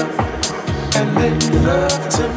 and make love to